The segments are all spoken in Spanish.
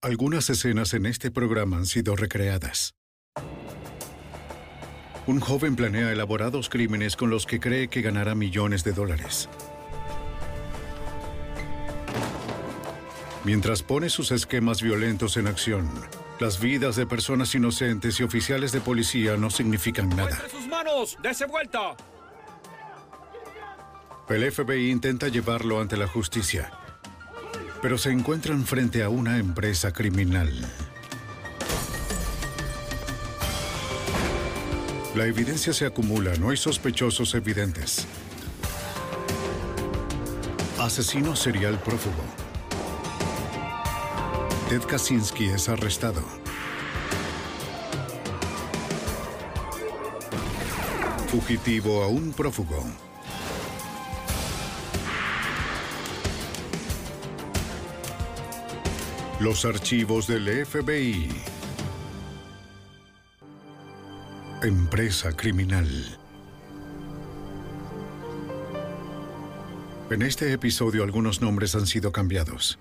Algunas escenas en este programa han sido recreadas. Un joven planea elaborados crímenes con los que cree que ganará millones de dólares. Mientras pone sus esquemas violentos en acción, las vidas de personas inocentes y oficiales de policía no significan nada. ¡Entre sus manos! ¡Dese vuelta! El FBI intenta llevarlo ante la justicia, pero se encuentran frente a una empresa criminal. La evidencia se acumula, no hay sospechosos evidentes. Asesino serial prófugo. Ted Kaczynski es arrestado. Fugitivo a un prófugo. Los archivos del FBI. Empresa criminal. En este episodio algunos nombres han sido cambiados.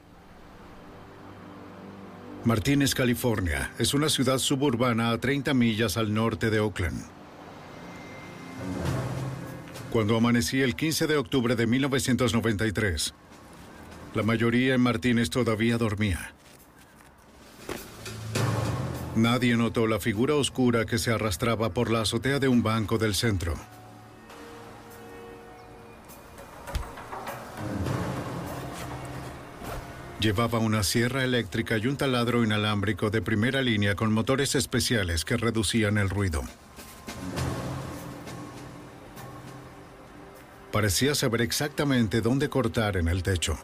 Martínez, California, es una ciudad suburbana a 30 millas al norte de Oakland. Cuando amanecí el 15 de octubre de 1993, la mayoría en Martínez todavía dormía. Nadie notó la figura oscura que se arrastraba por la azotea de un banco del centro. Llevaba una sierra eléctrica y un taladro inalámbrico de primera línea con motores especiales que reducían el ruido. Parecía saber exactamente dónde cortar en el techo.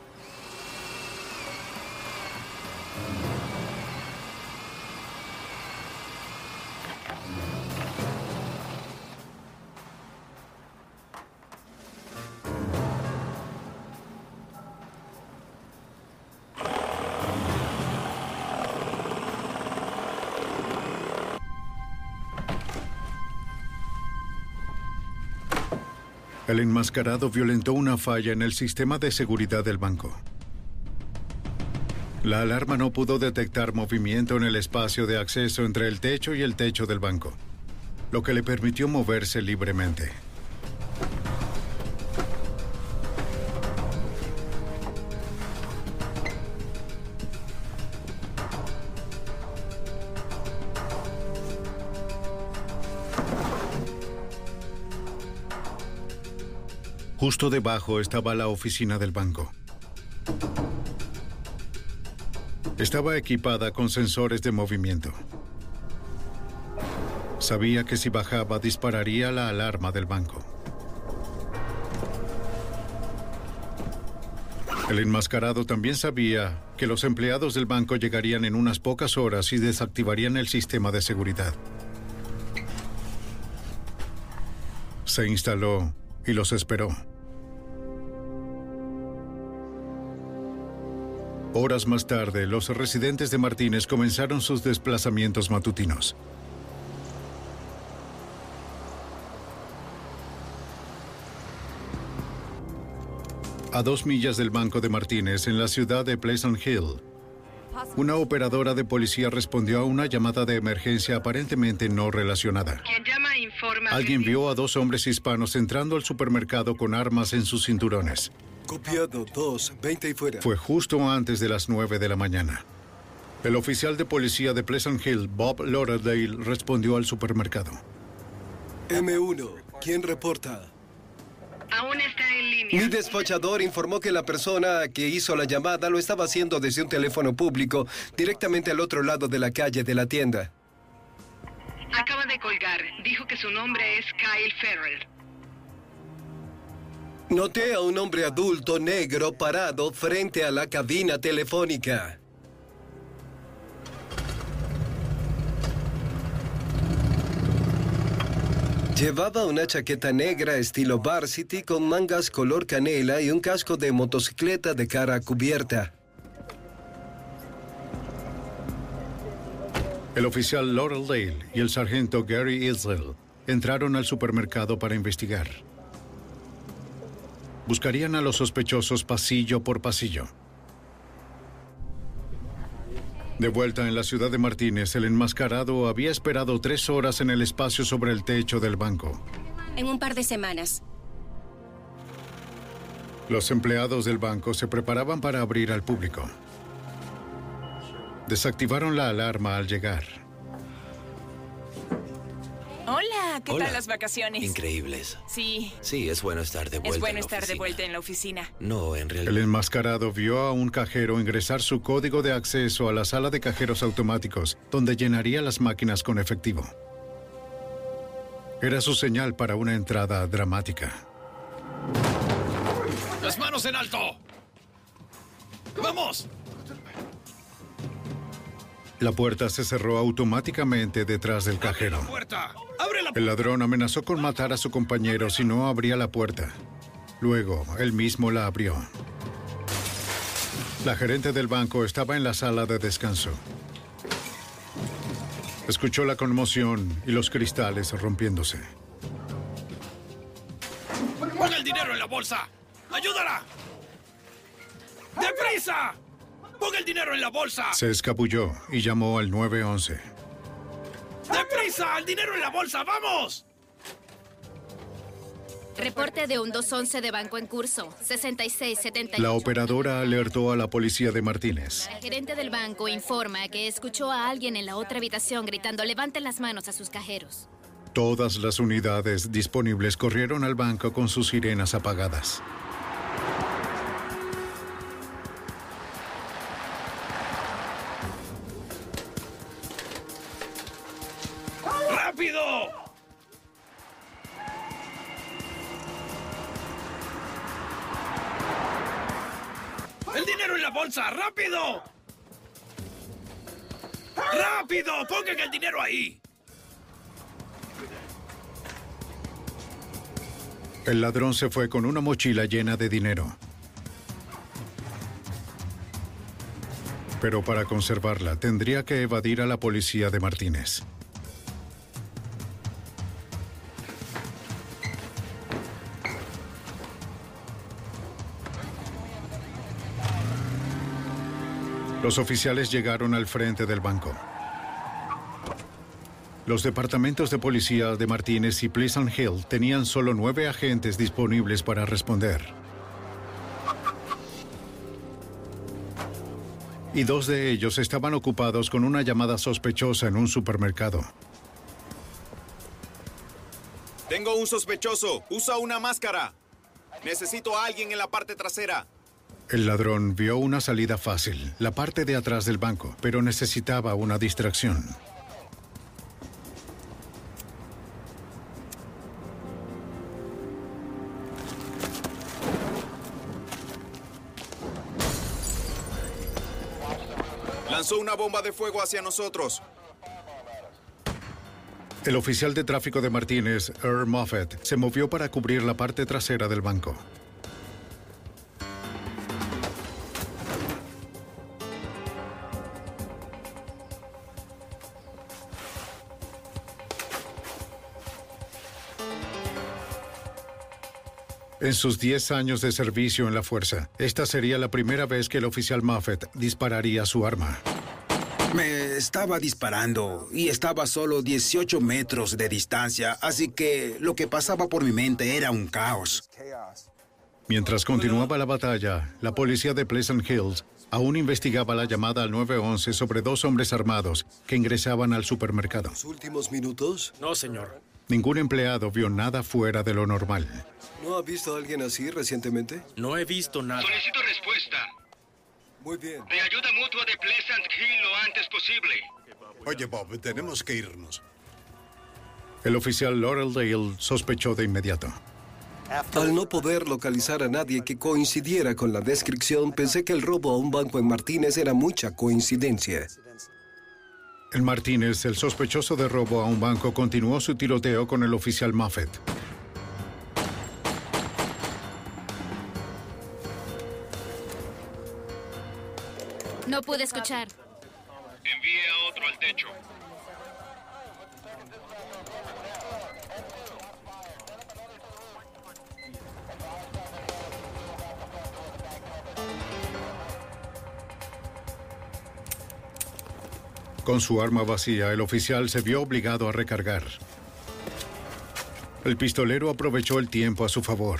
El enmascarado violentó una falla en el sistema de seguridad del banco. La alarma no pudo detectar movimiento en el espacio de acceso entre el techo y el techo del banco, lo que le permitió moverse libremente. Justo debajo estaba la oficina del banco. Estaba equipada con sensores de movimiento. Sabía que si bajaba dispararía la alarma del banco. El enmascarado también sabía que los empleados del banco llegarían en unas pocas horas y desactivarían el sistema de seguridad. Se instaló y los esperó. Horas más tarde, los residentes de Martínez comenzaron sus desplazamientos matutinos. A dos millas del Banco de Martínez, en la ciudad de Pleasant Hill, una operadora de policía respondió a una llamada de emergencia aparentemente no relacionada. Quien llama informa. Alguien vio a dos hombres hispanos entrando al supermercado con armas en sus cinturones. Copiado, dos, 20 y fuera. Fue justo antes de las 9 de la mañana. El oficial de policía de Pleasant Hill, Bob Lauderdale, respondió al supermercado. M1, ¿quién reporta? Aún está en línea. Mi despachador informó que la persona que hizo la llamada lo estaba haciendo desde un teléfono público directamente al otro lado de la calle de la tienda. Acaba de colgar. Dijo que su nombre es Kyle Ferrell. Noté a un hombre adulto negro parado frente a la cabina telefónica. Llevaba una chaqueta negra estilo varsity con mangas color canela y un casco de motocicleta de cara cubierta. El oficial Laurel Dale y el sargento Gary Israel entraron al supermercado para investigar. Buscarían a los sospechosos pasillo por pasillo. De vuelta en la ciudad de Martínez, el enmascarado había esperado tres horas en el espacio sobre el techo del banco. En un par de semanas. Los empleados del banco se preparaban para abrir al público. Desactivaron la alarma al llegar. Hola, ¿qué Hola. tal las vacaciones? Increíbles. Sí, Sí, es bueno estar de vuelta. es bueno en la estar de vuelta en la oficina. No, en El realidad. enmascarado vio a un cajero ingresar su código de acceso a la sala de cajeros automáticos, donde llenaría las máquinas con efectivo. Era su señal para una entrada dramática. ¡Las manos en alto! ¡Vamos! La puerta se cerró automáticamente detrás del cajero. ¡Puerta! ¡Abre la El ladrón amenazó con matar a su compañero si no abría la puerta. Luego, él mismo la abrió. La gerente del banco estaba en la sala de descanso. Escuchó la conmoción y los cristales rompiéndose. ¡Pon el dinero en la bolsa! ¡Ayúdala! ¡Deprisa! ¡Pon el dinero en la bolsa! Se escabulló y llamó al 911. ¡Deprisa! ¡El dinero en la bolsa! ¡Vamos! Reporte de un 211 de banco en curso. 6678. La operadora alertó a la policía de Martínez. El gerente del banco informa que escuchó a alguien en la otra habitación gritando levanten las manos a sus cajeros. Todas las unidades disponibles corrieron al banco con sus sirenas apagadas. ¡Rápido! ¡El dinero en la bolsa! ¡Rápido! ¡Rápido! ¡Pongan el dinero ahí! El ladrón se fue con una mochila llena de dinero. Pero para conservarla tendría que evadir a la policía de Martínez. Los oficiales llegaron al frente del banco. Los departamentos de policía de Martínez y Pleasant Hill tenían solo nueve agentes disponibles para responder. Y dos de ellos estaban ocupados con una llamada sospechosa en un supermercado. Tengo un sospechoso. Usa una máscara. Necesito a alguien en la parte trasera. El ladrón vio una salida fácil, la parte de atrás del banco, pero necesitaba una distracción. Lanzó una bomba de fuego hacia nosotros. El oficial de tráfico de Martínez, Earl Moffett, se movió para cubrir la parte trasera del banco. En sus 10 años de servicio en la fuerza, esta sería la primera vez que el oficial Moffett dispararía su arma. Me estaba disparando y estaba a solo 18 metros de distancia, así que lo que pasaba por mi mente era un caos. Mientras continuaba la batalla, la policía de Pleasant Hills aún investigaba la llamada al 911 sobre dos hombres armados que ingresaban al supermercado. ¿Los últimos minutos? No, señor. Ningún empleado vio nada fuera de lo normal. ¿No ha visto a alguien así recientemente? No he visto nada. Solicito respuesta. Muy bien. De ayuda mutua de Pleasant Hill lo antes posible. Oye, Bob, tenemos que irnos. El oficial Laurel sospechó de inmediato. Al no poder localizar a nadie que coincidiera con la descripción, pensé que el robo a un banco en Martínez era mucha coincidencia. El Martínez, el sospechoso de robo a un banco, continuó su tiroteo con el oficial Moffett. No pude escuchar. Envíe a otro al techo. Con su arma vacía, el oficial se vio obligado a recargar. El pistolero aprovechó el tiempo a su favor.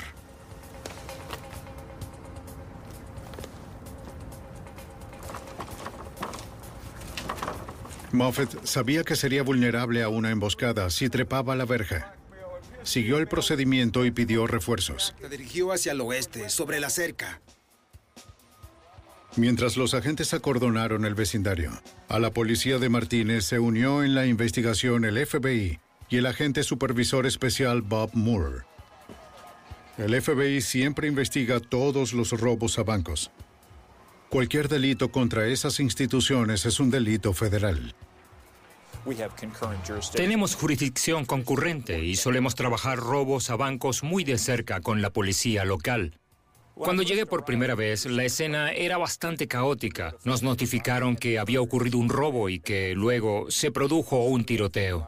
Moffett sabía que sería vulnerable a una emboscada si trepaba la verja. Siguió el procedimiento y pidió refuerzos. Se dirigió hacia el oeste, sobre la cerca. Mientras los agentes acordonaron el vecindario, a la policía de Martínez se unió en la investigación el FBI y el agente supervisor especial Bob Moore. El FBI siempre investiga todos los robos a bancos. Cualquier delito contra esas instituciones es un delito federal. Tenemos jurisdicción concurrente y solemos trabajar robos a bancos muy de cerca con la policía local. Cuando llegué por primera vez, la escena era bastante caótica. Nos notificaron que había ocurrido un robo y que luego se produjo un tiroteo.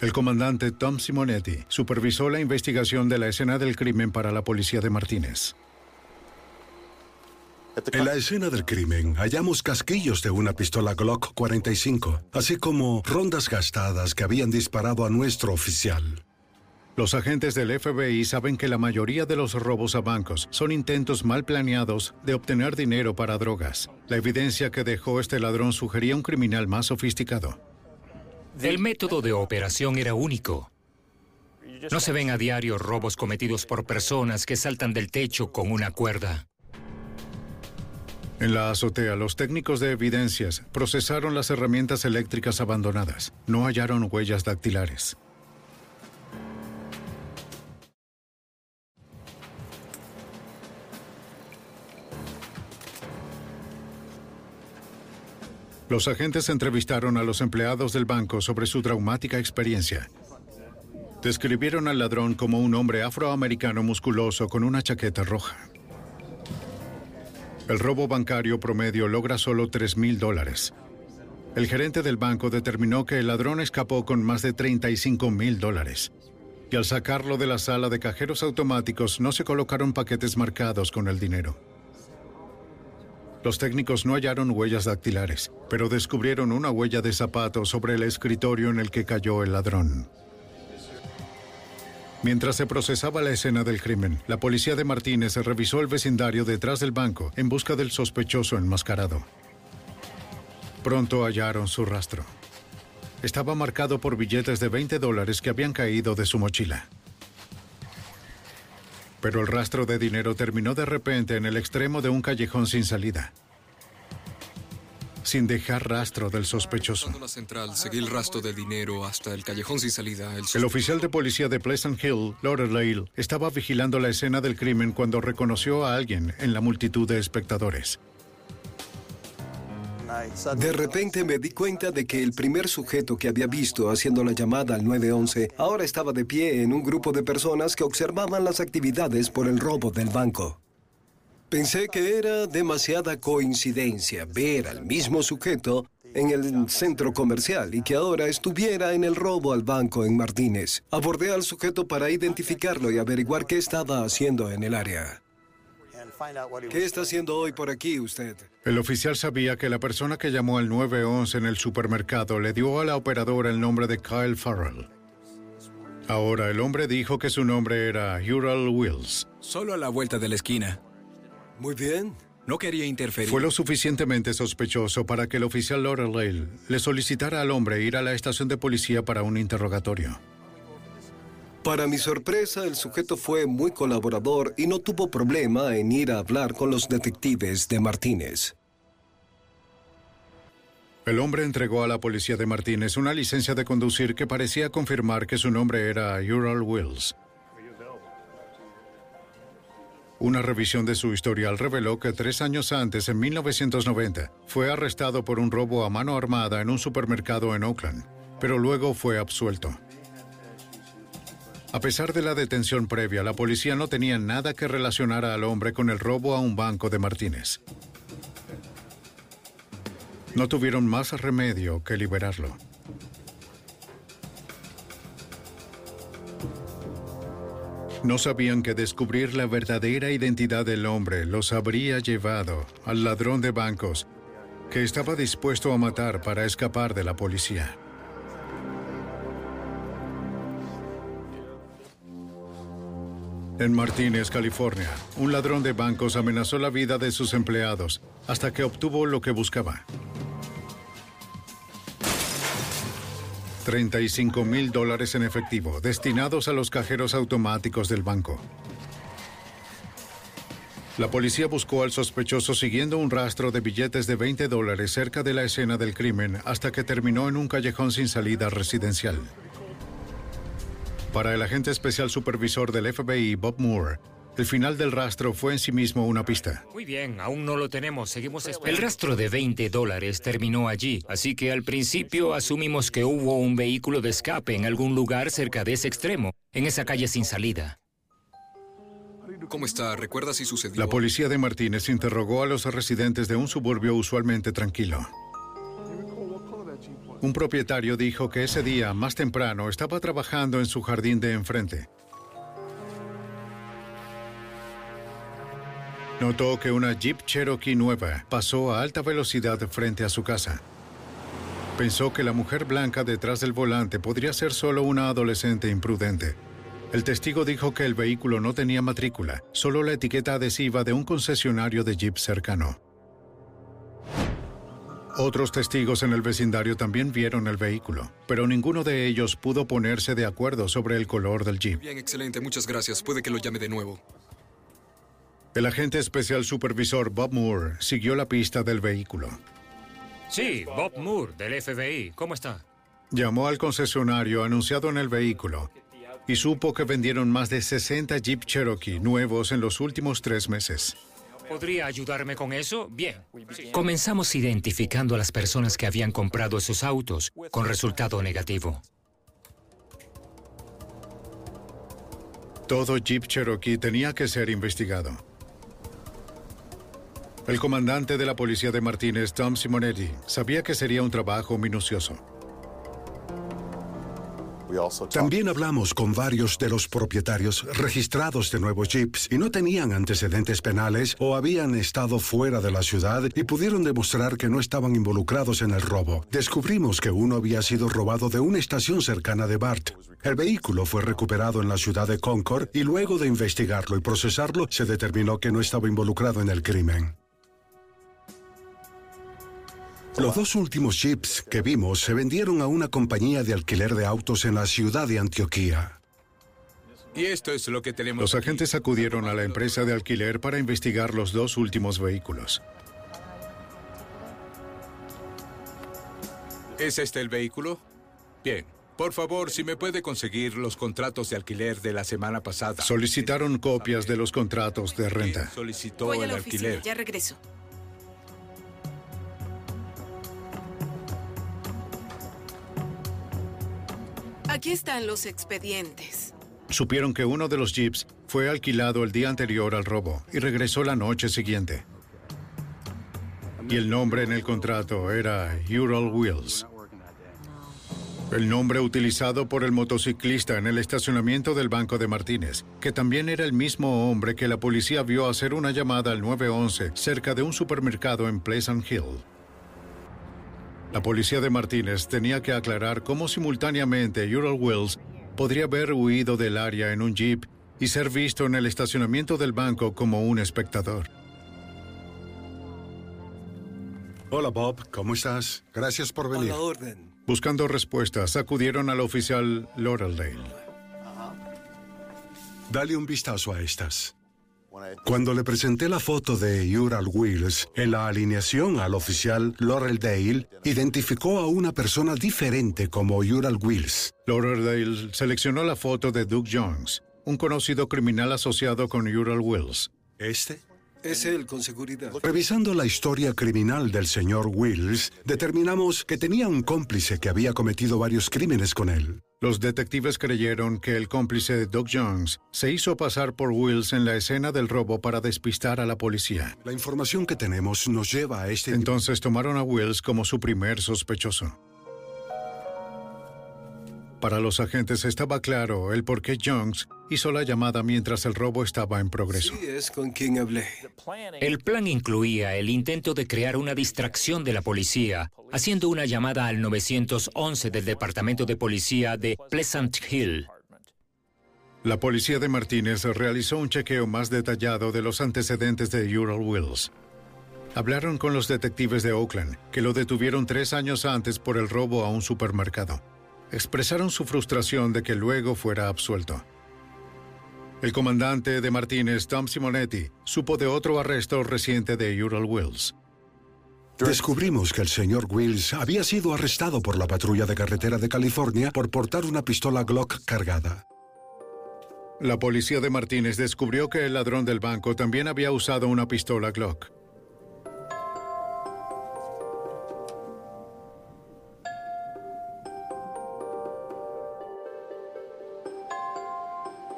El comandante Tom Simonetti supervisó la investigación de la escena del crimen para la policía de Martínez. En la escena del crimen hallamos casquillos de una pistola Glock 45, así como rondas gastadas que habían disparado a nuestro oficial. Los agentes del FBI saben que la mayoría de los robos a bancos son intentos mal planeados de obtener dinero para drogas. La evidencia que dejó este ladrón sugería un criminal más sofisticado. El método de operación era único. No se ven a diario robos cometidos por personas que saltan del techo con una cuerda. En la azotea, los técnicos de evidencias procesaron las herramientas eléctricas abandonadas. No hallaron huellas dactilares. Los agentes entrevistaron a los empleados del banco sobre su traumática experiencia. Describieron al ladrón como un hombre afroamericano musculoso con una chaqueta roja. El robo bancario promedio logra solo 3 mil dólares. El gerente del banco determinó que el ladrón escapó con más de 35 mil dólares. Y al sacarlo de la sala de cajeros automáticos no se colocaron paquetes marcados con el dinero. Los técnicos no hallaron huellas dactilares, pero descubrieron una huella de zapato sobre el escritorio en el que cayó el ladrón. Mientras se procesaba la escena del crimen, la policía de Martínez revisó el vecindario detrás del banco en busca del sospechoso enmascarado. Pronto hallaron su rastro. Estaba marcado por billetes de 20 dólares que habían caído de su mochila. Pero el rastro de dinero terminó de repente en el extremo de un callejón sin salida sin dejar rastro del sospechoso. la central, seguí el rastro de dinero hasta el callejón sin salida. El, el oficial de policía de Pleasant Hill, Lauderdale, estaba vigilando la escena del crimen cuando reconoció a alguien en la multitud de espectadores. De repente me di cuenta de que el primer sujeto que había visto haciendo la llamada al 911 ahora estaba de pie en un grupo de personas que observaban las actividades por el robo del banco. Pensé que era demasiada coincidencia ver al mismo sujeto en el centro comercial y que ahora estuviera en el robo al banco en Martínez. Abordé al sujeto para identificarlo y averiguar qué estaba haciendo en el área. ¿Qué está haciendo hoy por aquí usted? El oficial sabía que la persona que llamó al 911 en el supermercado le dio a la operadora el nombre de Kyle Farrell. Ahora el hombre dijo que su nombre era Ural Wills. Solo a la vuelta de la esquina. Muy bien. No quería interferir. Fue lo suficientemente sospechoso para que el oficial Lauderdale le solicitara al hombre ir a la estación de policía para un interrogatorio. Para mi sorpresa, el sujeto fue muy colaborador y no tuvo problema en ir a hablar con los detectives de Martínez. El hombre entregó a la policía de Martínez una licencia de conducir que parecía confirmar que su nombre era Ural Wills. Una revisión de su historial reveló que tres años antes, en 1990, fue arrestado por un robo a mano armada en un supermercado en Oakland, pero luego fue absuelto. A pesar de la detención previa, la policía no tenía nada que relacionara al hombre con el robo a un banco de Martínez. No tuvieron más remedio que liberarlo. No sabían que descubrir la verdadera identidad del hombre los habría llevado al ladrón de bancos que estaba dispuesto a matar para escapar de la policía. En Martínez, California, un ladrón de bancos amenazó la vida de sus empleados hasta que obtuvo lo que buscaba. 35 mil dólares en efectivo destinados a los cajeros automáticos del banco. La policía buscó al sospechoso siguiendo un rastro de billetes de 20 dólares cerca de la escena del crimen hasta que terminó en un callejón sin salida residencial. Para el agente especial supervisor del FBI, Bob Moore, el final del rastro fue en sí mismo una pista. Muy bien, aún no lo tenemos, seguimos esperando. El rastro de 20 dólares terminó allí, así que al principio asumimos que hubo un vehículo de escape en algún lugar cerca de ese extremo, en esa calle sin salida. ¿Cómo está? ¿Recuerda si sucedió? La policía de Martínez interrogó a los residentes de un suburbio usualmente tranquilo. Un propietario dijo que ese día, más temprano, estaba trabajando en su jardín de enfrente. Notó que una Jeep Cherokee nueva pasó a alta velocidad frente a su casa. Pensó que la mujer blanca detrás del volante podría ser solo una adolescente imprudente. El testigo dijo que el vehículo no tenía matrícula, solo la etiqueta adhesiva de un concesionario de Jeep cercano. Otros testigos en el vecindario también vieron el vehículo, pero ninguno de ellos pudo ponerse de acuerdo sobre el color del Jeep. Bien, excelente, muchas gracias. Puede que lo llame de nuevo. El agente especial supervisor Bob Moore siguió la pista del vehículo. Sí, Bob Moore, del FBI. ¿Cómo está? Llamó al concesionario anunciado en el vehículo y supo que vendieron más de 60 Jeep Cherokee nuevos en los últimos tres meses. ¿Podría ayudarme con eso? Bien. Comenzamos identificando a las personas que habían comprado esos autos, con resultado negativo. Todo Jeep Cherokee tenía que ser investigado. El comandante de la policía de Martínez, Tom Simonetti, sabía que sería un trabajo minucioso. También hablamos con varios de los propietarios registrados de nuevos jeeps y no tenían antecedentes penales o habían estado fuera de la ciudad y pudieron demostrar que no estaban involucrados en el robo. Descubrimos que uno había sido robado de una estación cercana de Bart. El vehículo fue recuperado en la ciudad de Concord y luego de investigarlo y procesarlo se determinó que no estaba involucrado en el crimen. Los dos últimos jeeps que vimos se vendieron a una compañía de alquiler de autos en la ciudad de Antioquía. Y esto es lo que tenemos. Los agentes acudieron a la empresa de alquiler para investigar los dos últimos vehículos. ¿Es este el vehículo? Bien. Por favor, si me puede conseguir los contratos de alquiler de la semana pasada. Solicitaron copias de los contratos de renta. Solicitó Voy a el oficina, alquiler. ya regreso. Aquí están los expedientes. Supieron que uno de los jeeps fue alquilado el día anterior al robo y regresó la noche siguiente. Y el nombre en el contrato era Ural Wheels. El nombre utilizado por el motociclista en el estacionamiento del Banco de Martínez, que también era el mismo hombre que la policía vio hacer una llamada al 911 cerca de un supermercado en Pleasant Hill. La policía de Martínez tenía que aclarar cómo simultáneamente Ural Wells podría haber huido del área en un jeep y ser visto en el estacionamiento del banco como un espectador. Hola Bob, ¿cómo estás? Gracias por venir. A la orden. Buscando respuestas, acudieron al oficial Lauraldale. Dale un vistazo a estas. Cuando le presenté la foto de Ural Wills, en la alineación al oficial Laurel Dale, identificó a una persona diferente como Ural Wills. Laurerdale seleccionó la foto de Doug Jones, un conocido criminal asociado con Ural Wills. ¿Este? Es él con seguridad. Revisando la historia criminal del señor Wills, determinamos que tenía un cómplice que había cometido varios crímenes con él. Los detectives creyeron que el cómplice de Doug Jones se hizo pasar por Wills en la escena del robo para despistar a la policía. La información que tenemos nos lleva a este... Entonces tomaron a Wills como su primer sospechoso. Para los agentes estaba claro el por qué Jones hizo la llamada mientras el robo estaba en progreso. Sí, es con quien hablé. El plan incluía el intento de crear una distracción de la policía, haciendo una llamada al 911 del Departamento de Policía de Pleasant Hill. La policía de Martínez realizó un chequeo más detallado de los antecedentes de Ural Wills. Hablaron con los detectives de Oakland, que lo detuvieron tres años antes por el robo a un supermercado. Expresaron su frustración de que luego fuera absuelto. El comandante de Martínez, Tom Simonetti, supo de otro arresto reciente de Ural Wills. Descubrimos que el señor Wills había sido arrestado por la patrulla de carretera de California por portar una pistola Glock cargada. La policía de Martínez descubrió que el ladrón del banco también había usado una pistola Glock.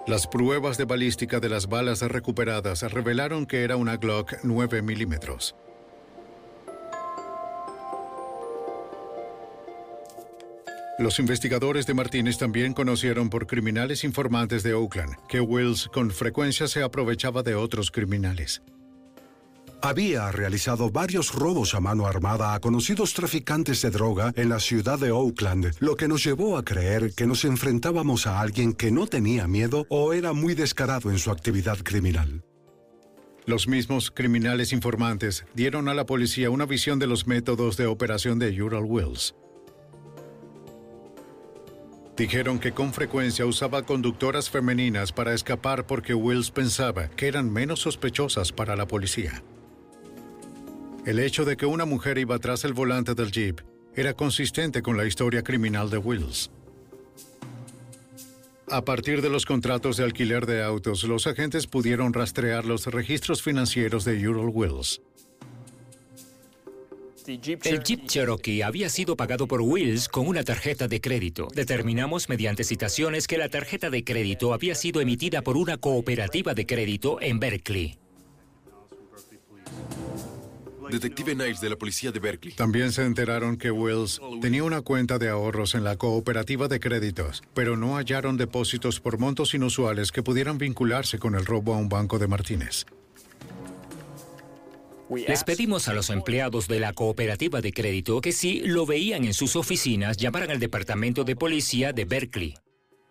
Las pruebas de balística de las balas recuperadas revelaron que era una Glock 9 milímetros. Los investigadores de Martínez también conocieron por criminales informantes de Oakland que Wills con frecuencia se aprovechaba de otros criminales. Había realizado varios robos a mano armada a conocidos traficantes de droga en la ciudad de Oakland, lo que nos llevó a creer que nos enfrentábamos a alguien que no tenía miedo o era muy descarado en su actividad criminal. Los mismos criminales informantes dieron a la policía una visión de los métodos de operación de Ural Wills. Dijeron que con frecuencia usaba conductoras femeninas para escapar porque Wills pensaba que eran menos sospechosas para la policía. El hecho de que una mujer iba tras el volante del jeep era consistente con la historia criminal de Wills. A partir de los contratos de alquiler de autos, los agentes pudieron rastrear los registros financieros de Ural Wills. El Jeep Cherokee había sido pagado por Wills con una tarjeta de crédito. Determinamos mediante citaciones que la tarjeta de crédito había sido emitida por una cooperativa de crédito en Berkeley. Detective Niles de la policía de Berkeley. También se enteraron que Wills tenía una cuenta de ahorros en la cooperativa de créditos, pero no hallaron depósitos por montos inusuales que pudieran vincularse con el robo a un banco de Martínez. Les pedimos a los empleados de la cooperativa de crédito que si lo veían en sus oficinas, llamaran al departamento de policía de Berkeley.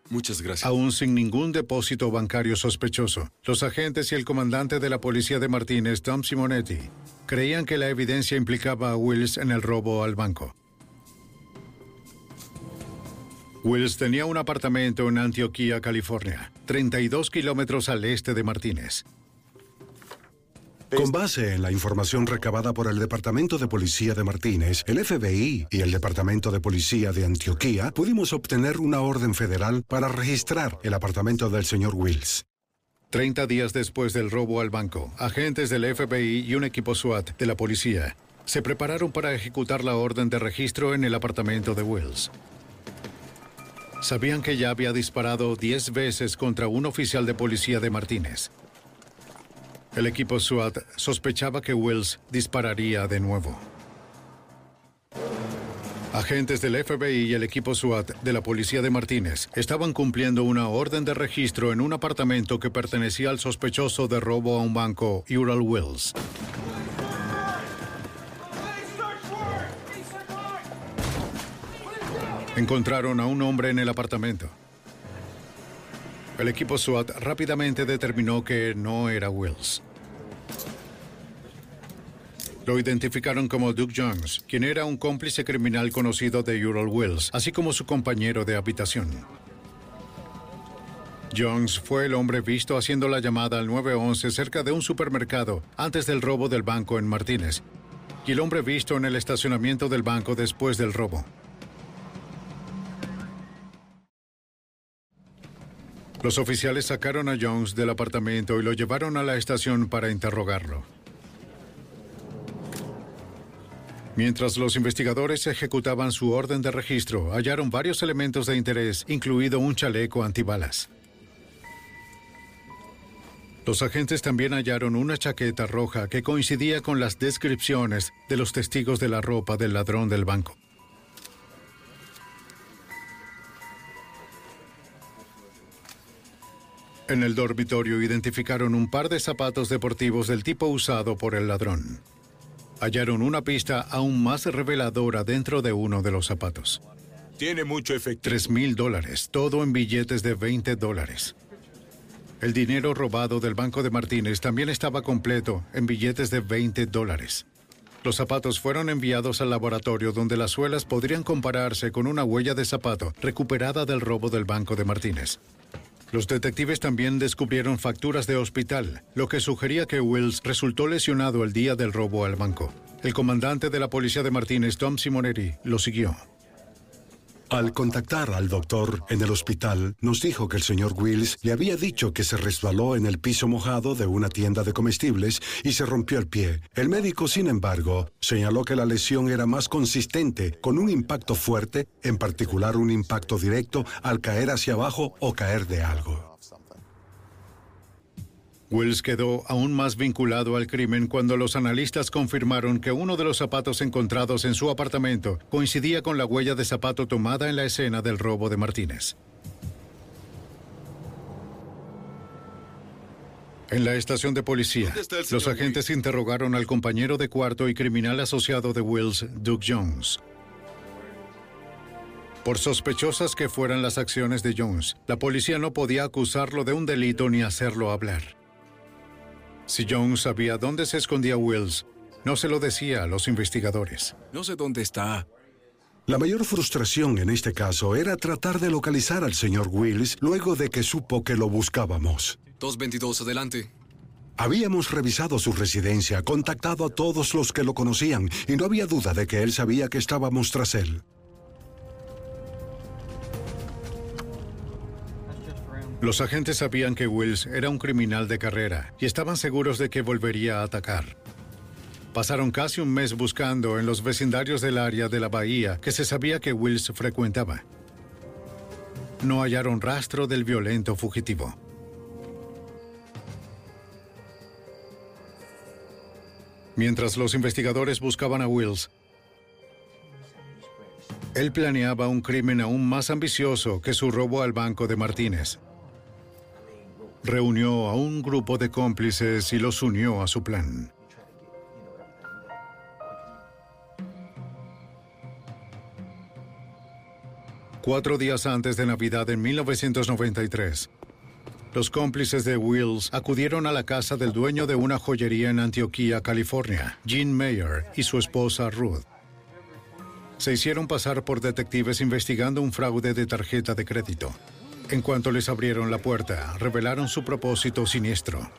Muchas gracias. Aún sin ningún depósito bancario sospechoso, los agentes y el comandante de la policía de Martínez, Tom Simonetti, creían que la evidencia implicaba a Wills en el robo al banco. Wills tenía un apartamento en Antioquía, California, 32 kilómetros al este de Martínez. Con base en la información recabada por el Departamento de Policía de Martínez, el FBI y el Departamento de Policía de Antioquía, pudimos obtener una orden federal para registrar el apartamento del señor Wills. Treinta días después del robo al banco, agentes del FBI y un equipo SWAT de la policía se prepararon para ejecutar la orden de registro en el apartamento de Wills. Sabían que ya había disparado 10 veces contra un oficial de policía de Martínez. El equipo SWAT sospechaba que Wills dispararía de nuevo. Agentes del FBI y el equipo SWAT de la policía de Martínez estaban cumpliendo una orden de registro en un apartamento que pertenecía al sospechoso de robo a un banco, Ural Wills. Encontraron a un hombre en el apartamento. El equipo SWAT rápidamente determinó que no era Wills. Lo identificaron como Duke Jones, quien era un cómplice criminal conocido de Ural Wills, así como su compañero de habitación. Jones fue el hombre visto haciendo la llamada al 911 cerca de un supermercado antes del robo del banco en Martínez, y el hombre visto en el estacionamiento del banco después del robo. Los oficiales sacaron a Jones del apartamento y lo llevaron a la estación para interrogarlo. Mientras los investigadores ejecutaban su orden de registro, hallaron varios elementos de interés, incluido un chaleco antibalas. Los agentes también hallaron una chaqueta roja que coincidía con las descripciones de los testigos de la ropa del ladrón del banco. En el dormitorio identificaron un par de zapatos deportivos del tipo usado por el ladrón. Hallaron una pista aún más reveladora dentro de uno de los zapatos. Tiene mucho efectivo. Tres mil dólares, todo en billetes de 20 dólares. El dinero robado del Banco de Martínez también estaba completo en billetes de 20 dólares. Los zapatos fueron enviados al laboratorio donde las suelas podrían compararse con una huella de zapato recuperada del robo del Banco de Martínez. Los detectives también descubrieron facturas de hospital, lo que sugería que Wills resultó lesionado el día del robo al banco. El comandante de la policía de Martínez, Tom Simoneri, lo siguió. Al contactar al doctor en el hospital, nos dijo que el señor Wills le había dicho que se resbaló en el piso mojado de una tienda de comestibles y se rompió el pie. El médico, sin embargo, señaló que la lesión era más consistente, con un impacto fuerte, en particular un impacto directo al caer hacia abajo o caer de algo. Wills quedó aún más vinculado al crimen cuando los analistas confirmaron que uno de los zapatos encontrados en su apartamento coincidía con la huella de zapato tomada en la escena del robo de Martínez. En la estación de policía, los agentes interrogaron al compañero de cuarto y criminal asociado de Wills, Duke Jones. Por sospechosas que fueran las acciones de Jones, la policía no podía acusarlo de un delito ni hacerlo hablar. Si Jones sabía dónde se escondía Wills, no se lo decía a los investigadores. No sé dónde está. La mayor frustración en este caso era tratar de localizar al señor Wills luego de que supo que lo buscábamos. 222, adelante. Habíamos revisado su residencia, contactado a todos los que lo conocían y no había duda de que él sabía que estábamos tras él. Los agentes sabían que Wills era un criminal de carrera y estaban seguros de que volvería a atacar. Pasaron casi un mes buscando en los vecindarios del área de la bahía que se sabía que Wills frecuentaba. No hallaron rastro del violento fugitivo. Mientras los investigadores buscaban a Wills, él planeaba un crimen aún más ambicioso que su robo al banco de Martínez reunió a un grupo de cómplices y los unió a su plan. Cuatro días antes de Navidad en 1993, los cómplices de Wills acudieron a la casa del dueño de una joyería en Antioquía, California, Gene Mayer, y su esposa Ruth. Se hicieron pasar por detectives investigando un fraude de tarjeta de crédito. En cuanto les abrieron la puerta, revelaron su propósito siniestro.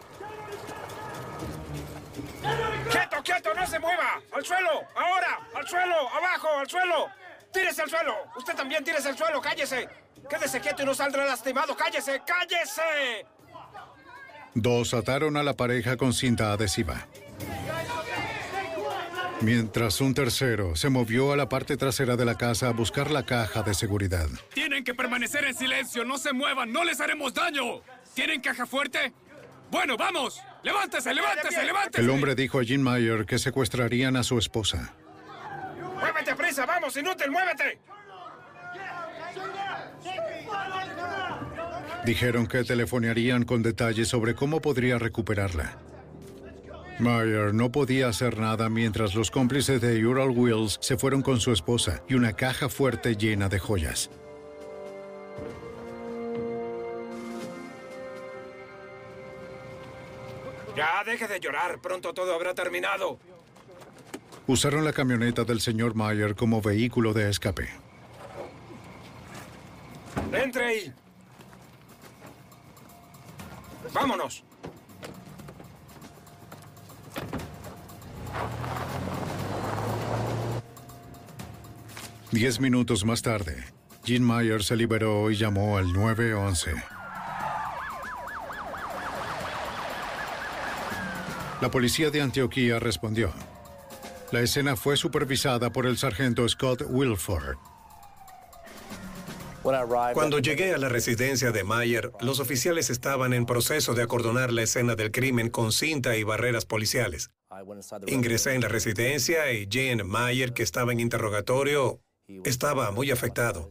¡Quieto, quieto! ¡No se mueva! ¡Al suelo! ¡Ahora! ¡Al suelo! ¡Abajo! ¡Al suelo! ¡Tírese al suelo! ¡Usted también tírese al suelo! ¡Cállese! Quédese quieto y no saldrá lastimado. ¡Cállese! ¡Cállese! Dos ataron a la pareja con cinta adhesiva. Mientras un tercero se movió a la parte trasera de la casa a buscar la caja de seguridad. Tienen que permanecer en silencio, no se muevan, no les haremos daño. ¿Tienen caja fuerte? Bueno, vamos. Levántese, levántese, levántese. El hombre dijo a Jean Mayer que secuestrarían a su esposa. ¡Muévete, prisa! ¡Vamos, inútil, muévete! Dijeron que telefonearían con detalles sobre cómo podría recuperarla. Mayer no podía hacer nada mientras los cómplices de Ural Wills se fueron con su esposa y una caja fuerte llena de joyas. Ya, deje de llorar. Pronto todo habrá terminado. Usaron la camioneta del señor Mayer como vehículo de escape. ¡Entre ahí! ¡Vámonos! Diez minutos más tarde, Jean Mayer se liberó y llamó al 911. La policía de Antioquía respondió. La escena fue supervisada por el sargento Scott Wilford. Cuando llegué a la residencia de Mayer, los oficiales estaban en proceso de acordonar la escena del crimen con cinta y barreras policiales. Ingresé en la residencia y Jean Mayer, que estaba en interrogatorio, estaba muy afectado.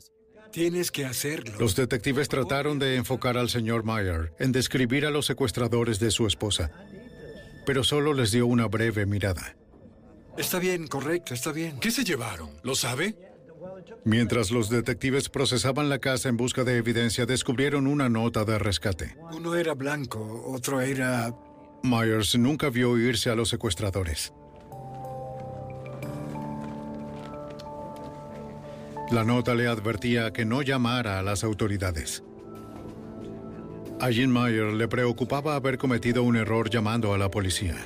Tienes que hacerlo. Los detectives trataron de enfocar al señor Mayer en describir a los secuestradores de su esposa, pero solo les dio una breve mirada. Está bien, correcto, está bien. ¿Qué se llevaron? ¿Lo sabe? Mientras los detectives procesaban la casa en busca de evidencia, descubrieron una nota de rescate. Uno era blanco, otro era... Myers nunca vio irse a los secuestradores. La nota le advertía que no llamara a las autoridades. A Jean Mayer le preocupaba haber cometido un error llamando a la policía.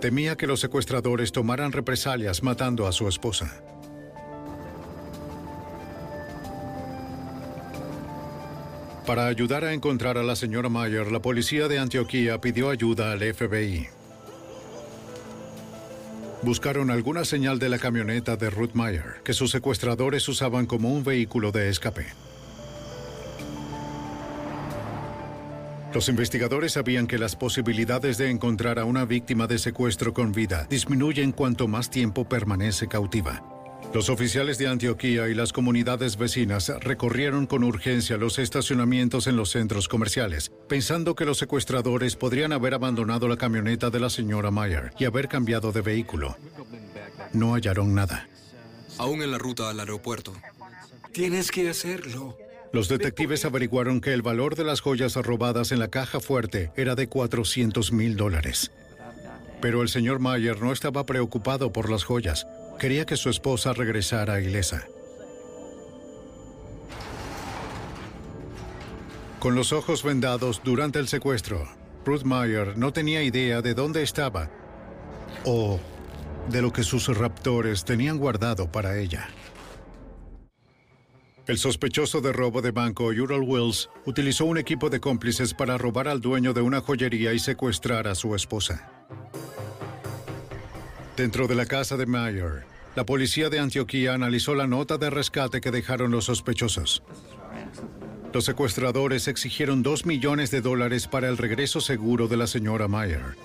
Temía que los secuestradores tomaran represalias matando a su esposa. Para ayudar a encontrar a la señora Mayer, la policía de Antioquía pidió ayuda al FBI. Buscaron alguna señal de la camioneta de Ruth Mayer, que sus secuestradores usaban como un vehículo de escape. Los investigadores sabían que las posibilidades de encontrar a una víctima de secuestro con vida disminuyen cuanto más tiempo permanece cautiva. Los oficiales de Antioquía y las comunidades vecinas recorrieron con urgencia los estacionamientos en los centros comerciales, pensando que los secuestradores podrían haber abandonado la camioneta de la señora Mayer y haber cambiado de vehículo. No hallaron nada. Aún en la ruta al aeropuerto. Tienes que hacerlo. Los detectives averiguaron que el valor de las joyas robadas en la caja fuerte era de 400 mil dólares. Pero el señor Mayer no estaba preocupado por las joyas. Quería que su esposa regresara ilesa. Con los ojos vendados durante el secuestro, Ruth Mayer no tenía idea de dónde estaba o de lo que sus raptores tenían guardado para ella. El sospechoso de robo de banco, Ural Wills, utilizó un equipo de cómplices para robar al dueño de una joyería y secuestrar a su esposa. Dentro de la casa de Mayer, la policía de Antioquía analizó la nota de rescate que dejaron los sospechosos. Los secuestradores exigieron dos millones de dólares para el regreso seguro de la señora Mayer.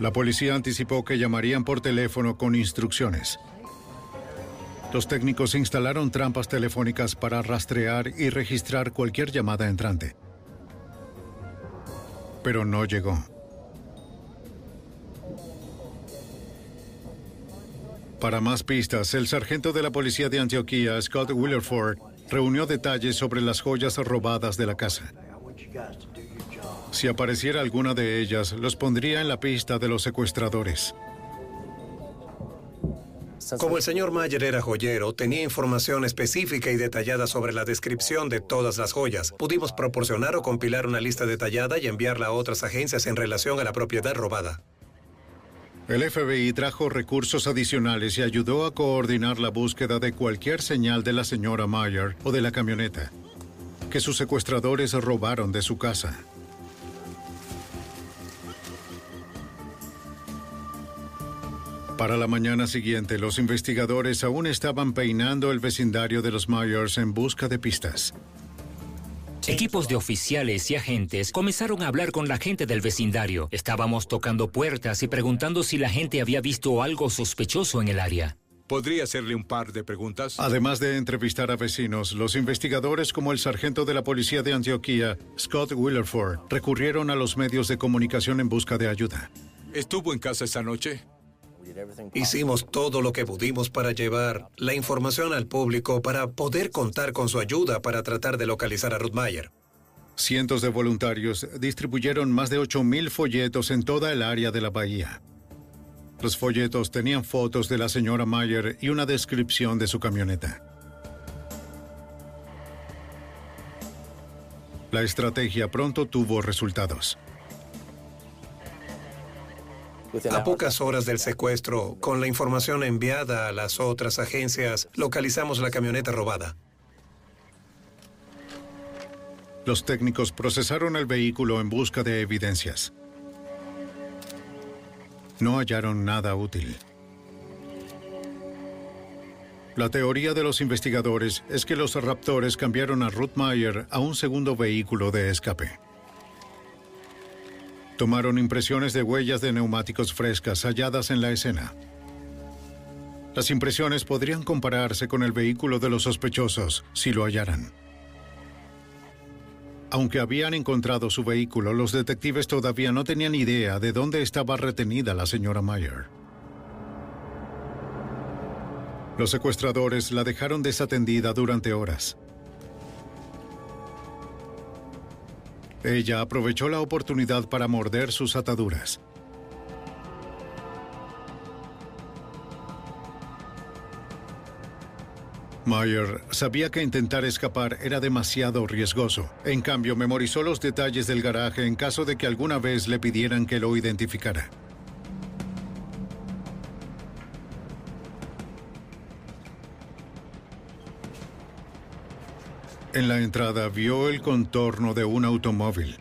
La policía anticipó que llamarían por teléfono con instrucciones. Los técnicos instalaron trampas telefónicas para rastrear y registrar cualquier llamada entrante. Pero no llegó. Para más pistas, el sargento de la policía de Antioquía, Scott Willerford, reunió detalles sobre las joyas robadas de la casa. Si apareciera alguna de ellas, los pondría en la pista de los secuestradores. Como el señor Mayer era joyero, tenía información específica y detallada sobre la descripción de todas las joyas. Pudimos proporcionar o compilar una lista detallada y enviarla a otras agencias en relación a la propiedad robada. El FBI trajo recursos adicionales y ayudó a coordinar la búsqueda de cualquier señal de la señora Mayer o de la camioneta que sus secuestradores robaron de su casa. Para la mañana siguiente, los investigadores aún estaban peinando el vecindario de los Myers en busca de pistas. Equipos de oficiales y agentes comenzaron a hablar con la gente del vecindario. Estábamos tocando puertas y preguntando si la gente había visto algo sospechoso en el área. ¿Podría hacerle un par de preguntas? Además de entrevistar a vecinos, los investigadores como el sargento de la policía de Antioquía, Scott Willerford, recurrieron a los medios de comunicación en busca de ayuda. ¿Estuvo en casa esa noche? Hicimos todo lo que pudimos para llevar la información al público para poder contar con su ayuda para tratar de localizar a Ruth Mayer. Cientos de voluntarios distribuyeron más de 8.000 folletos en toda el área de la bahía. Los folletos tenían fotos de la señora Mayer y una descripción de su camioneta. La estrategia pronto tuvo resultados. A pocas horas del secuestro, con la información enviada a las otras agencias, localizamos la camioneta robada. Los técnicos procesaron el vehículo en busca de evidencias. No hallaron nada útil. La teoría de los investigadores es que los raptores cambiaron a Ruth Meyer a un segundo vehículo de escape. Tomaron impresiones de huellas de neumáticos frescas halladas en la escena. Las impresiones podrían compararse con el vehículo de los sospechosos si lo hallaran. Aunque habían encontrado su vehículo, los detectives todavía no tenían idea de dónde estaba retenida la señora Meyer. Los secuestradores la dejaron desatendida durante horas. Ella aprovechó la oportunidad para morder sus ataduras. Meyer sabía que intentar escapar era demasiado riesgoso. En cambio, memorizó los detalles del garaje en caso de que alguna vez le pidieran que lo identificara. En la entrada vio el contorno de un automóvil.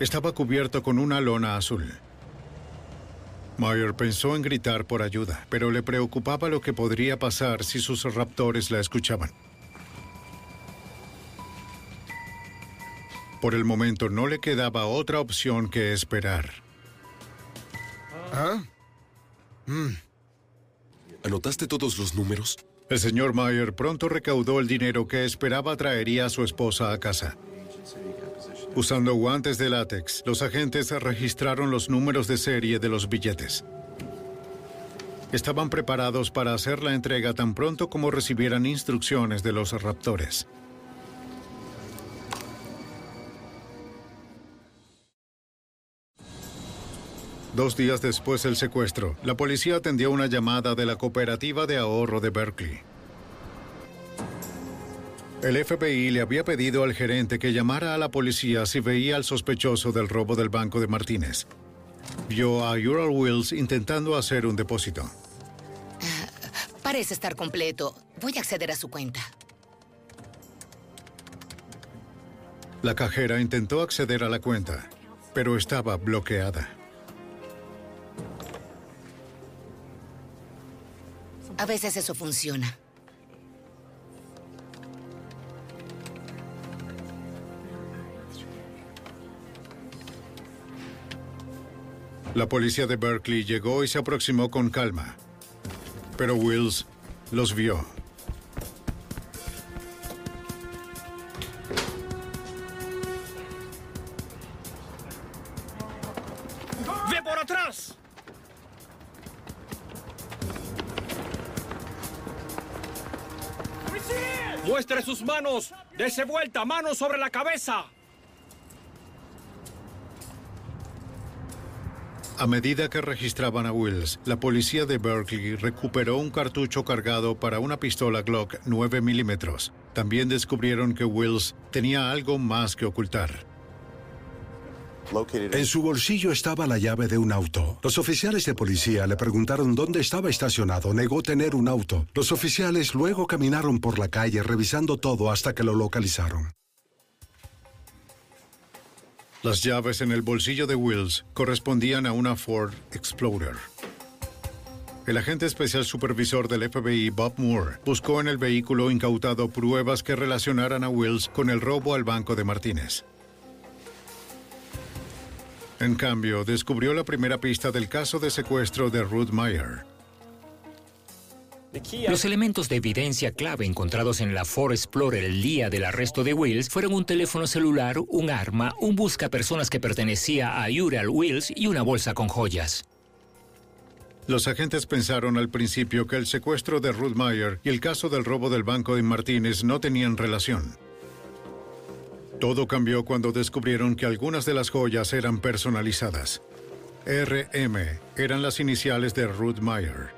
Estaba cubierto con una lona azul. Meyer pensó en gritar por ayuda, pero le preocupaba lo que podría pasar si sus raptores la escuchaban. Por el momento no le quedaba otra opción que esperar. ¿Ah? Mm. ¿Anotaste todos los números? El señor Meyer pronto recaudó el dinero que esperaba traería a su esposa a casa. Usando guantes de látex, los agentes registraron los números de serie de los billetes. Estaban preparados para hacer la entrega tan pronto como recibieran instrucciones de los raptores. Dos días después del secuestro, la policía atendió una llamada de la cooperativa de ahorro de Berkeley. El FBI le había pedido al gerente que llamara a la policía si veía al sospechoso del robo del banco de Martínez. Vio a Ural Wills intentando hacer un depósito. Parece estar completo. Voy a acceder a su cuenta. La cajera intentó acceder a la cuenta, pero estaba bloqueada. A veces eso funciona. La policía de Berkeley llegó y se aproximó con calma. Pero Wills los vio. ¡Dese vuelta! ¡Manos sobre la cabeza! A medida que registraban a Wills, la policía de Berkeley recuperó un cartucho cargado para una pistola Glock 9 milímetros. También descubrieron que Wills tenía algo más que ocultar. En su bolsillo estaba la llave de un auto. Los oficiales de policía le preguntaron dónde estaba estacionado. Negó tener un auto. Los oficiales luego caminaron por la calle revisando todo hasta que lo localizaron. Las llaves en el bolsillo de Wills correspondían a una Ford Explorer. El agente especial supervisor del FBI, Bob Moore, buscó en el vehículo incautado pruebas que relacionaran a Wills con el robo al banco de Martínez. En cambio, descubrió la primera pista del caso de secuestro de Ruth Meyer. Los elementos de evidencia clave encontrados en la Ford Explorer el día del arresto de Wills fueron un teléfono celular, un arma, un busca personas que pertenecía a Ural Wills y una bolsa con joyas. Los agentes pensaron al principio que el secuestro de Ruth Meyer y el caso del robo del banco de Martínez no tenían relación. Todo cambió cuando descubrieron que algunas de las joyas eran personalizadas. RM eran las iniciales de Ruth Meyer.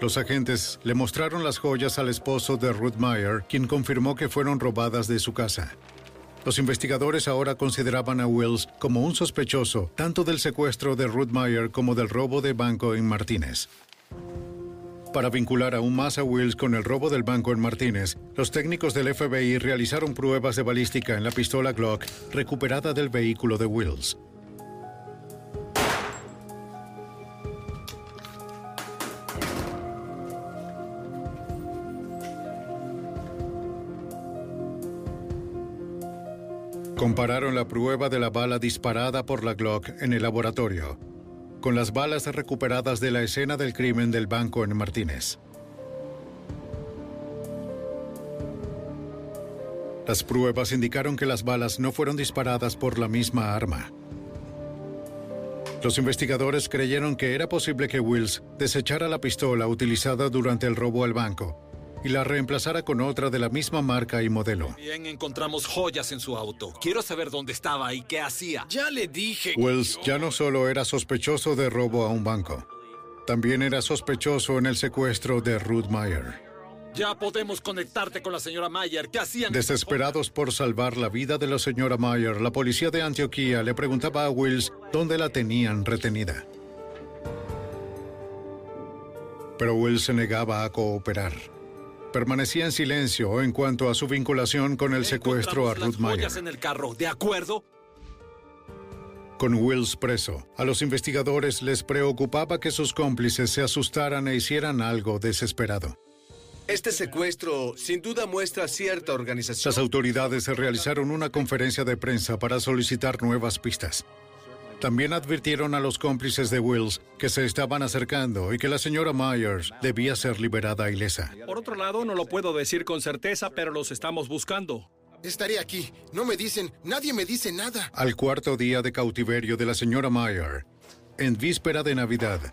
Los agentes le mostraron las joyas al esposo de Ruth Meyer, quien confirmó que fueron robadas de su casa. Los investigadores ahora consideraban a Wills como un sospechoso tanto del secuestro de Ruth Meyer como del robo de banco en Martínez. Para vincular aún más a Wills con el robo del banco en Martínez, los técnicos del FBI realizaron pruebas de balística en la pistola Glock recuperada del vehículo de Wills. Compararon la prueba de la bala disparada por la Glock en el laboratorio con las balas recuperadas de la escena del crimen del banco en Martínez. Las pruebas indicaron que las balas no fueron disparadas por la misma arma. Los investigadores creyeron que era posible que Wills desechara la pistola utilizada durante el robo al banco y la reemplazara con otra de la misma marca y modelo. Bien, encontramos joyas en su auto. Quiero saber dónde estaba y qué hacía. Ya le dije. Wells ya no solo era sospechoso de robo a un banco, también era sospechoso en el secuestro de Ruth Meyer. Ya podemos conectarte con la señora Mayer. ¿Qué hacían? Desesperados por salvar la vida de la señora Mayer, la policía de Antioquía le preguntaba a Wills dónde la tenían retenida. Pero Wills se negaba a cooperar permanecía en silencio en cuanto a su vinculación con el secuestro a Ruth Meyer. en el carro, ¿de acuerdo? Con Wills preso, a los investigadores les preocupaba que sus cómplices se asustaran e hicieran algo desesperado. Este secuestro sin duda muestra cierta organización. Las autoridades realizaron una conferencia de prensa para solicitar nuevas pistas. También advirtieron a los cómplices de Wills que se estaban acercando y que la señora Myers debía ser liberada ilesa. Por otro lado, no lo puedo decir con certeza, pero los estamos buscando. Estaré aquí. No me dicen, nadie me dice nada. Al cuarto día de cautiverio de la señora Myers, en víspera de Navidad,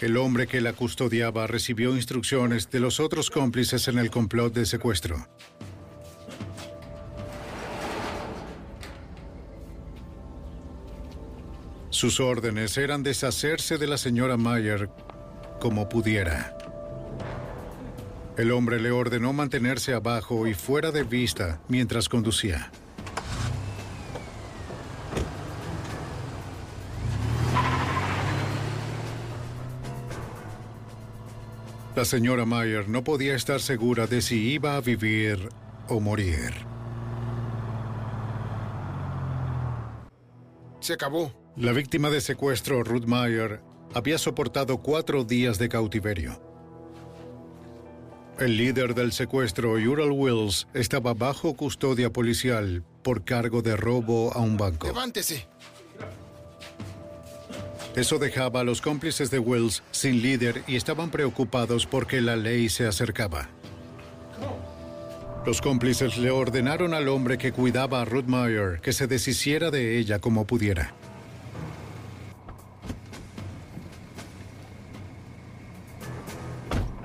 el hombre que la custodiaba recibió instrucciones de los otros cómplices en el complot de secuestro. Sus órdenes eran deshacerse de la señora Mayer como pudiera. El hombre le ordenó mantenerse abajo y fuera de vista mientras conducía. La señora Mayer no podía estar segura de si iba a vivir o morir. Se acabó. La víctima de secuestro, Ruth Meyer, había soportado cuatro días de cautiverio. El líder del secuestro, Ural Wills, estaba bajo custodia policial por cargo de robo a un banco. ¡Levántese! Eso dejaba a los cómplices de Wills sin líder y estaban preocupados porque la ley se acercaba. Los cómplices le ordenaron al hombre que cuidaba a Ruth Meyer que se deshiciera de ella como pudiera.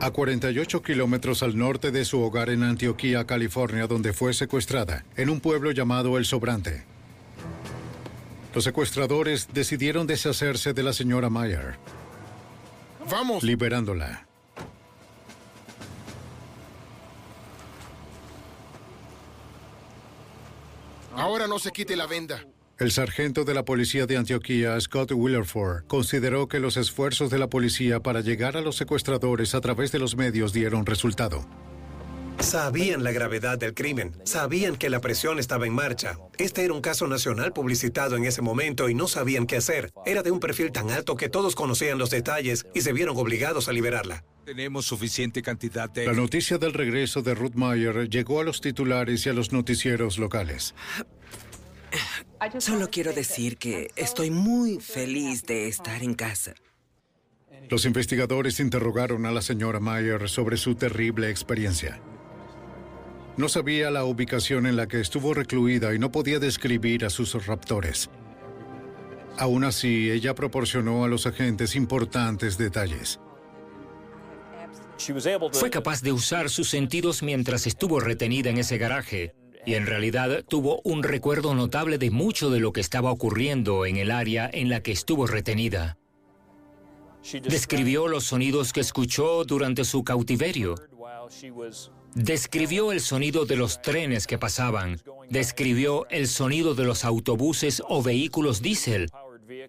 A 48 kilómetros al norte de su hogar en Antioquía, California, donde fue secuestrada, en un pueblo llamado El Sobrante. Los secuestradores decidieron deshacerse de la señora Meyer. ¡Vamos! Liberándola. Ahora no se quite la venda. El sargento de la policía de Antioquía, Scott Willerford, consideró que los esfuerzos de la policía para llegar a los secuestradores a través de los medios dieron resultado. Sabían la gravedad del crimen, sabían que la presión estaba en marcha. Este era un caso nacional publicitado en ese momento y no sabían qué hacer. Era de un perfil tan alto que todos conocían los detalles y se vieron obligados a liberarla. Tenemos suficiente cantidad de... La noticia del regreso de Ruth Meyer llegó a los titulares y a los noticieros locales. Solo quiero decir que estoy muy feliz de estar en casa. Los investigadores interrogaron a la señora Mayer sobre su terrible experiencia. No sabía la ubicación en la que estuvo recluida y no podía describir a sus raptores. Aún así, ella proporcionó a los agentes importantes detalles. Fue capaz de usar sus sentidos mientras estuvo retenida en ese garaje y en realidad tuvo un recuerdo notable de mucho de lo que estaba ocurriendo en el área en la que estuvo retenida. Describió los sonidos que escuchó durante su cautiverio. Describió el sonido de los trenes que pasaban. Describió el sonido de los autobuses o vehículos diésel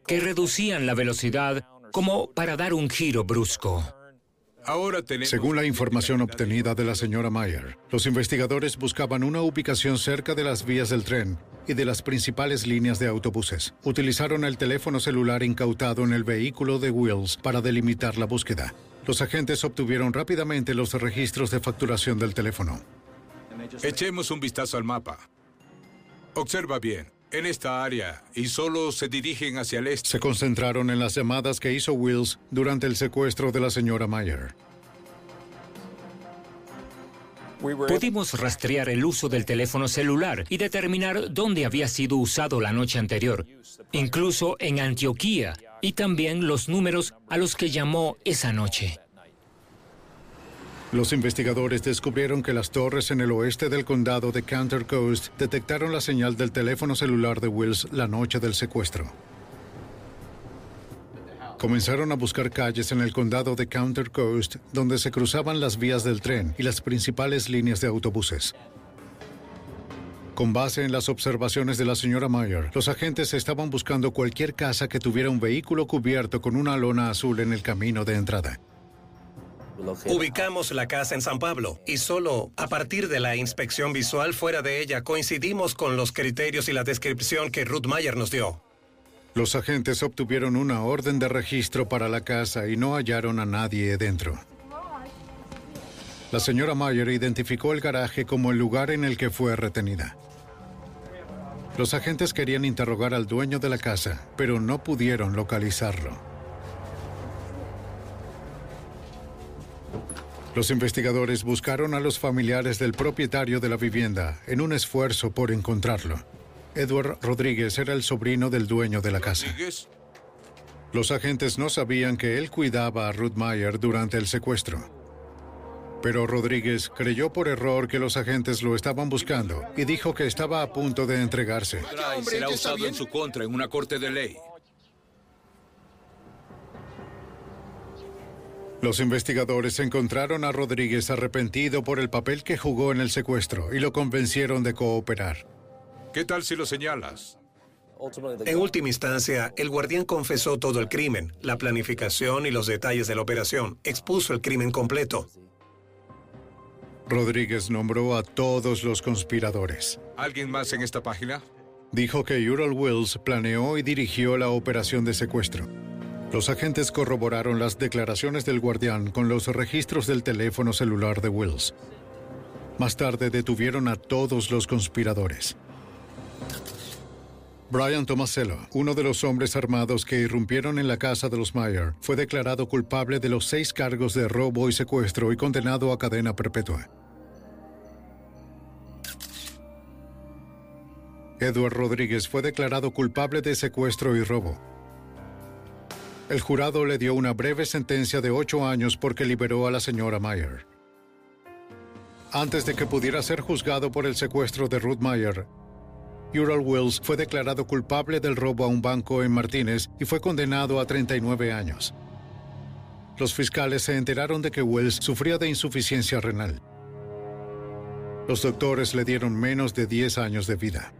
que reducían la velocidad como para dar un giro brusco. Ahora tenemos... Según la información obtenida de la señora Mayer, los investigadores buscaban una ubicación cerca de las vías del tren y de las principales líneas de autobuses. Utilizaron el teléfono celular incautado en el vehículo de Wills para delimitar la búsqueda. Los agentes obtuvieron rápidamente los registros de facturación del teléfono. Echemos un vistazo al mapa. Observa bien. En esta área y solo se dirigen hacia el este. Se concentraron en las llamadas que hizo Wills durante el secuestro de la señora Mayer. Pudimos rastrear el uso del teléfono celular y determinar dónde había sido usado la noche anterior, incluso en Antioquía, y también los números a los que llamó esa noche. Los investigadores descubrieron que las torres en el oeste del condado de Counter Coast detectaron la señal del teléfono celular de Wills la noche del secuestro. Comenzaron a buscar calles en el condado de Counter Coast donde se cruzaban las vías del tren y las principales líneas de autobuses. Con base en las observaciones de la señora Mayer, los agentes estaban buscando cualquier casa que tuviera un vehículo cubierto con una lona azul en el camino de entrada. Ubicamos la casa en San Pablo y solo a partir de la inspección visual fuera de ella coincidimos con los criterios y la descripción que Ruth Mayer nos dio. Los agentes obtuvieron una orden de registro para la casa y no hallaron a nadie dentro. La señora Mayer identificó el garaje como el lugar en el que fue retenida. Los agentes querían interrogar al dueño de la casa, pero no pudieron localizarlo. Los investigadores buscaron a los familiares del propietario de la vivienda en un esfuerzo por encontrarlo. Edward Rodríguez era el sobrino del dueño de la casa. Los agentes no sabían que él cuidaba a Ruth Mayer durante el secuestro. Pero Rodríguez creyó por error que los agentes lo estaban buscando y dijo que estaba a punto de entregarse. será usado en su contra en una corte de ley. Los investigadores encontraron a Rodríguez arrepentido por el papel que jugó en el secuestro y lo convencieron de cooperar. ¿Qué tal si lo señalas? En última instancia, el guardián confesó todo el crimen, la planificación y los detalles de la operación. Expuso el crimen completo. Rodríguez nombró a todos los conspiradores. ¿Alguien más en esta página? Dijo que Ural Wills planeó y dirigió la operación de secuestro. Los agentes corroboraron las declaraciones del guardián con los registros del teléfono celular de Wills. Más tarde detuvieron a todos los conspiradores. Brian Tomasello, uno de los hombres armados que irrumpieron en la casa de los Mayer, fue declarado culpable de los seis cargos de robo y secuestro y condenado a cadena perpetua. Edward Rodríguez fue declarado culpable de secuestro y robo. El jurado le dio una breve sentencia de ocho años porque liberó a la señora Mayer. Antes de que pudiera ser juzgado por el secuestro de Ruth Mayer, Ural Wills fue declarado culpable del robo a un banco en Martínez y fue condenado a 39 años. Los fiscales se enteraron de que Wells sufría de insuficiencia renal. Los doctores le dieron menos de 10 años de vida.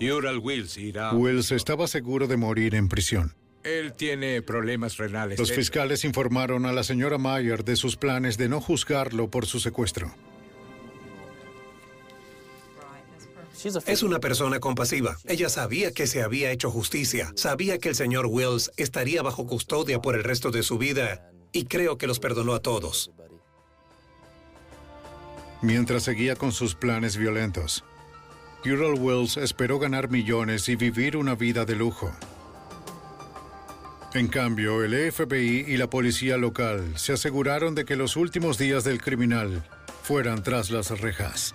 Ural Wills irá. Wills estaba seguro de morir en prisión. Él tiene problemas renales. Los fiscales informaron a la señora Mayer de sus planes de no juzgarlo por su secuestro. Es una persona compasiva. Ella sabía que se había hecho justicia, sabía que el señor Wills estaría bajo custodia por el resto de su vida y creo que los perdonó a todos. Mientras seguía con sus planes violentos, Ural Wills esperó ganar millones y vivir una vida de lujo. En cambio, el FBI y la policía local se aseguraron de que los últimos días del criminal fueran tras las rejas.